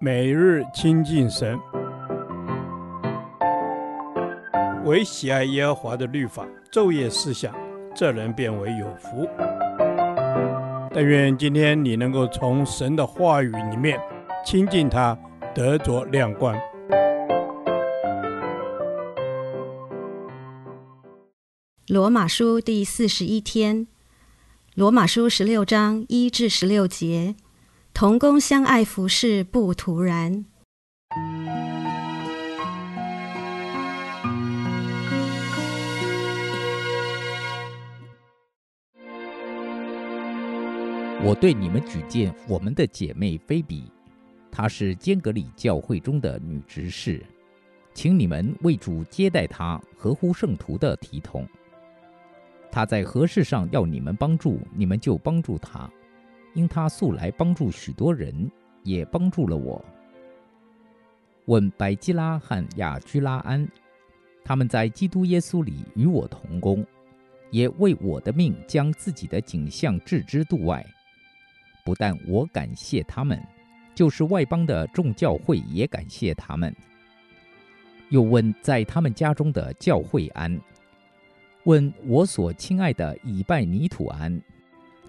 每日亲近神，唯喜爱耶和华的律法，昼夜思想，这人便为有福。但愿今天你能够从神的话语里面亲近他，得着亮光。罗马书第四十一天，罗马书十六章一至十六节。同工相爱服侍，不徒然。我对你们举荐我们的姐妹菲比，她是坚革哩教会中的女执事，请你们为主接待她，合乎圣徒的体统。她在何事上要你们帮助，你们就帮助她。因他素来帮助许多人，也帮助了我。问百基拉和亚居拉安，他们在基督耶稣里与我同工，也为我的命将自己的景象置之度外。不但我感谢他们，就是外邦的众教会也感谢他们。又问在他们家中的教会安，问我所亲爱的以拜尼土安。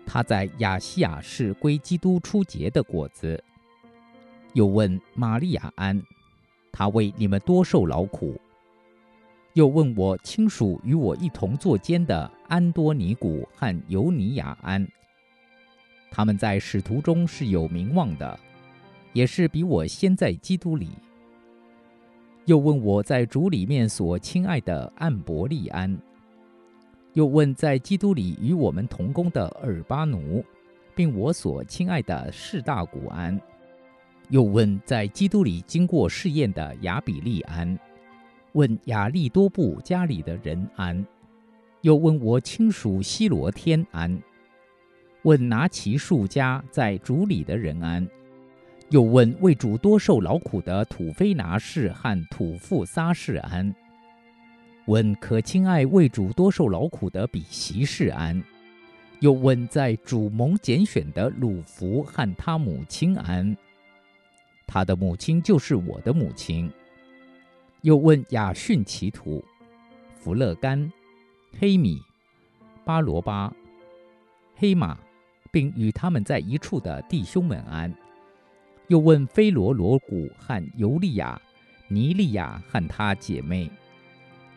他在亚细亚是归基督初结的果子。又问玛利亚安，他为你们多受劳苦。又问我亲属与我一同作监的安多尼古和尤尼亚安，他们在使徒中是有名望的，也是比我先在基督里。又问我在主里面所亲爱的安伯利安。又问在基督里与我们同工的尔巴奴，并我所亲爱的士大古安。又问在基督里经过试验的亚比利安。问亚利多布家里的人安。又问我亲属西罗天安。问拿其数家在主里的人安。又问为主多受劳苦的土非拿氏和土富撒氏安。问可亲爱为主多受劳苦的比席士安，又问在主蒙拣选的鲁孚和他母亲安，他的母亲就是我的母亲。又问亚逊其土、弗勒干、黑米、巴罗巴、黑马，并与他们在一处的弟兄们安。又问非罗罗古和尤利亚、尼利亚和她姐妹。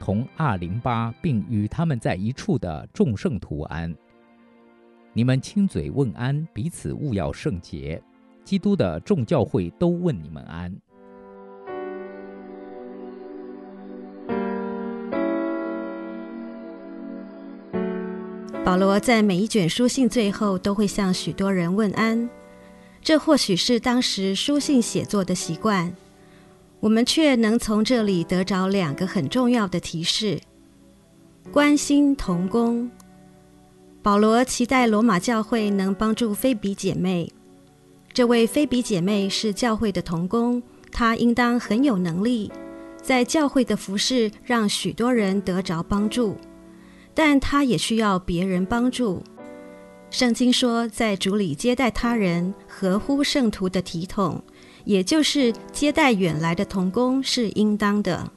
同二零八，并与他们在一处的众圣徒安。你们亲嘴问安，彼此务要圣洁。基督的众教会都问你们安。保罗在每一卷书信最后都会向许多人问安，这或许是当时书信写作的习惯。我们却能从这里得着两个很重要的提示：关心同工。保罗期待罗马教会能帮助菲比姐妹。这位菲比姐妹是教会的同工，她应当很有能力，在教会的服事让许多人得着帮助。但她也需要别人帮助。圣经说，在主里接待他人，合乎圣徒的体统。也就是接待远来的同工是应当的。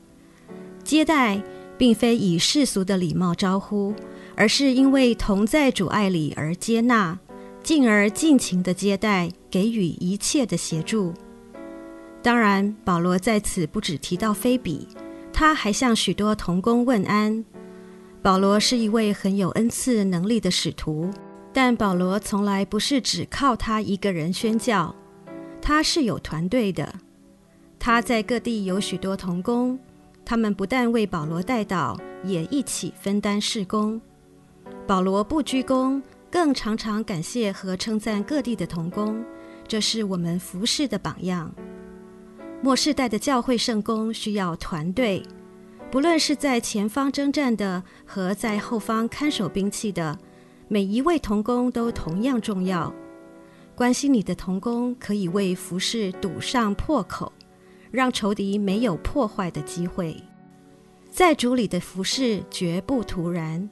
接待并非以世俗的礼貌招呼，而是因为同在主爱里而接纳，进而尽情的接待，给予一切的协助。当然，保罗在此不只提到菲比，他还向许多同工问安。保罗是一位很有恩赐能力的使徒，但保罗从来不是只靠他一个人宣教。他是有团队的，他在各地有许多同工，他们不但为保罗代祷，也一起分担事工。保罗不居功，更常常感谢和称赞各地的同工，这是我们服事的榜样。末世代的教会圣工需要团队，不论是在前方征战的和在后方看守兵器的，每一位同工都同样重要。关心你的同工，可以为服饰堵上破口，让仇敌没有破坏的机会。在主里的服饰绝不徒然。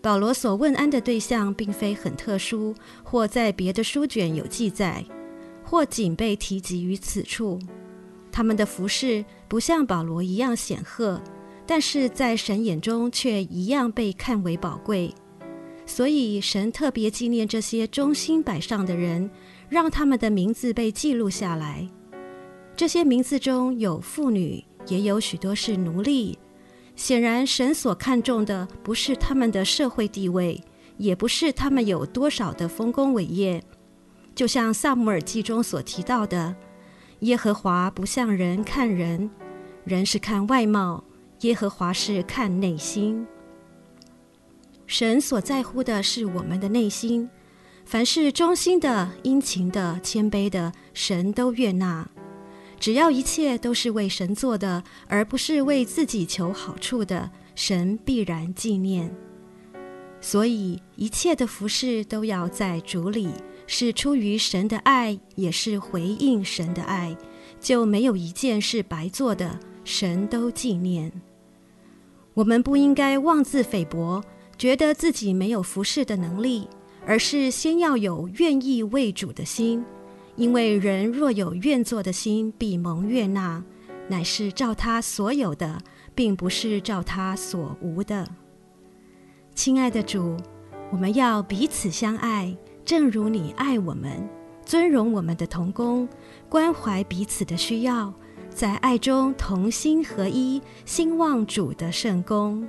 保罗所问安的对象并非很特殊，或在别的书卷有记载，或仅被提及于此处。他们的服饰不像保罗一样显赫，但是在神眼中却一样被看为宝贵。所以神特别纪念这些忠心摆上的人，让他们的名字被记录下来。这些名字中有妇女，也有许多是奴隶。显然，神所看重的不是他们的社会地位，也不是他们有多少的丰功伟业。就像撒母耳记中所提到的，耶和华不像人看人，人是看外貌，耶和华是看内心。神所在乎的是我们的内心，凡是忠心的、殷勤的、谦卑的，神都悦纳。只要一切都是为神做的，而不是为自己求好处的，神必然纪念。所以一切的服饰都要在主里，是出于神的爱，也是回应神的爱，就没有一件是白做的，神都纪念。我们不应该妄自菲薄，觉得自己没有服侍的能力，而是先要有愿意为主的心。因为人若有愿做的心，必蒙悦纳，乃是照他所有的，并不是照他所无的。亲爱的主，我们要彼此相爱，正如你爱我们，尊荣我们的同工，关怀彼此的需要，在爱中同心合一，兴旺主的圣工。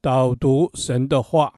导读神的话，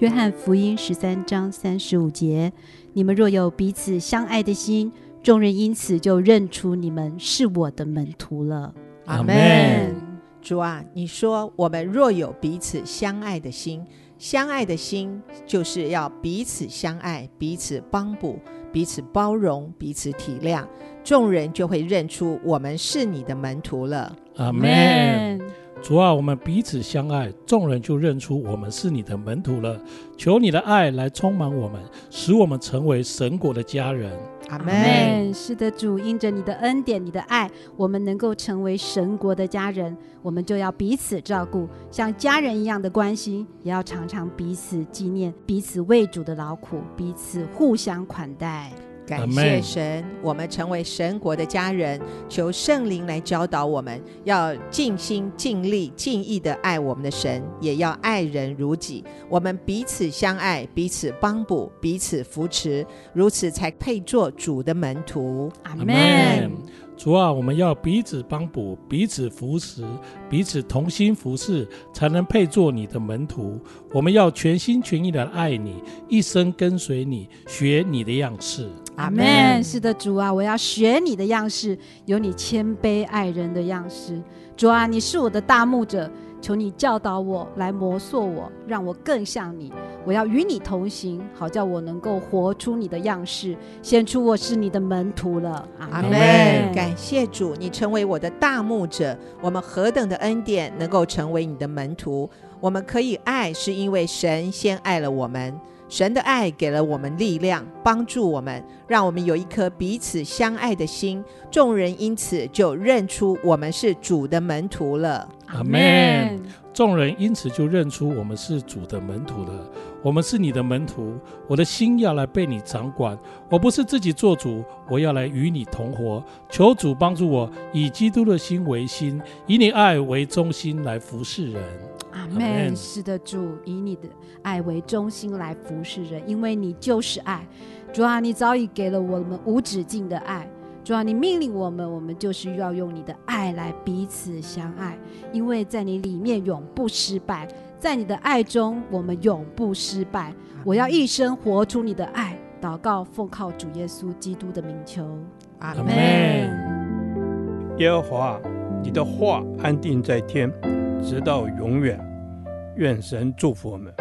约翰福音十三章三十五节：你们若有彼此相爱的心，众人因此就认出你们是我的门徒了。阿门。主啊，你说我们若有彼此相爱的心，相爱的心就是要彼此相爱，彼此帮补，彼此包容，彼此体谅。众人就会认出我们是你的门徒了。阿门。主啊，我们彼此相爱，众人就认出我们是你的门徒了。求你的爱来充满我们，使我们成为神国的家人。阿门。是的，主，因着你的恩典、你的爱，我们能够成为神国的家人。我们就要彼此照顾，像家人一样的关心，也要常常彼此纪念，彼此为主的劳苦，彼此互相款待。感谢神，我们成为神国的家人。求圣灵来教导我们，要尽心尽力尽意的爱我们的神，也要爱人如己。我们彼此相爱，彼此帮补，彼此扶持，如此才配做主的门徒。阿门。主啊，我们要彼此帮补，彼此扶持，彼此同心服侍，才能配做你的门徒。我们要全心全意的爱你，一生跟随你，学你的样式。阿门。是的，主啊，我要学你的样式，有你谦卑爱人的样式。主啊，你是我的大牧者。求你教导我，来磨塑我，让我更像你。我要与你同行，好叫我能够活出你的样式，显出我是你的门徒了。阿门。感谢主，你成为我的大牧者。我们何等的恩典，能够成为你的门徒？我们可以爱，是因为神先爱了我们。神的爱给了我们力量，帮助我们，让我们有一颗彼此相爱的心。众人因此就认出我们是主的门徒了。阿门。众人因此就认出我们是主的门徒了。我们是你的门徒，我的心要来被你掌管。我不是自己做主，我要来与你同活。求主帮助我，以基督的心为心，以你爱为中心来服侍人。阿门。是的，主，以你的爱为中心来服侍人，因为你就是爱。主啊，你早已给了我们无止境的爱。主啊，你命令我们，我们就是要用你的爱来彼此相爱，因为在你里面永不失败，在你的爱中我们永不失败。我要一生活出你的爱，祷告奉靠主耶稣基督的名求，阿门。耶和华，你的话安定在天，直到永远。愿神祝福我们。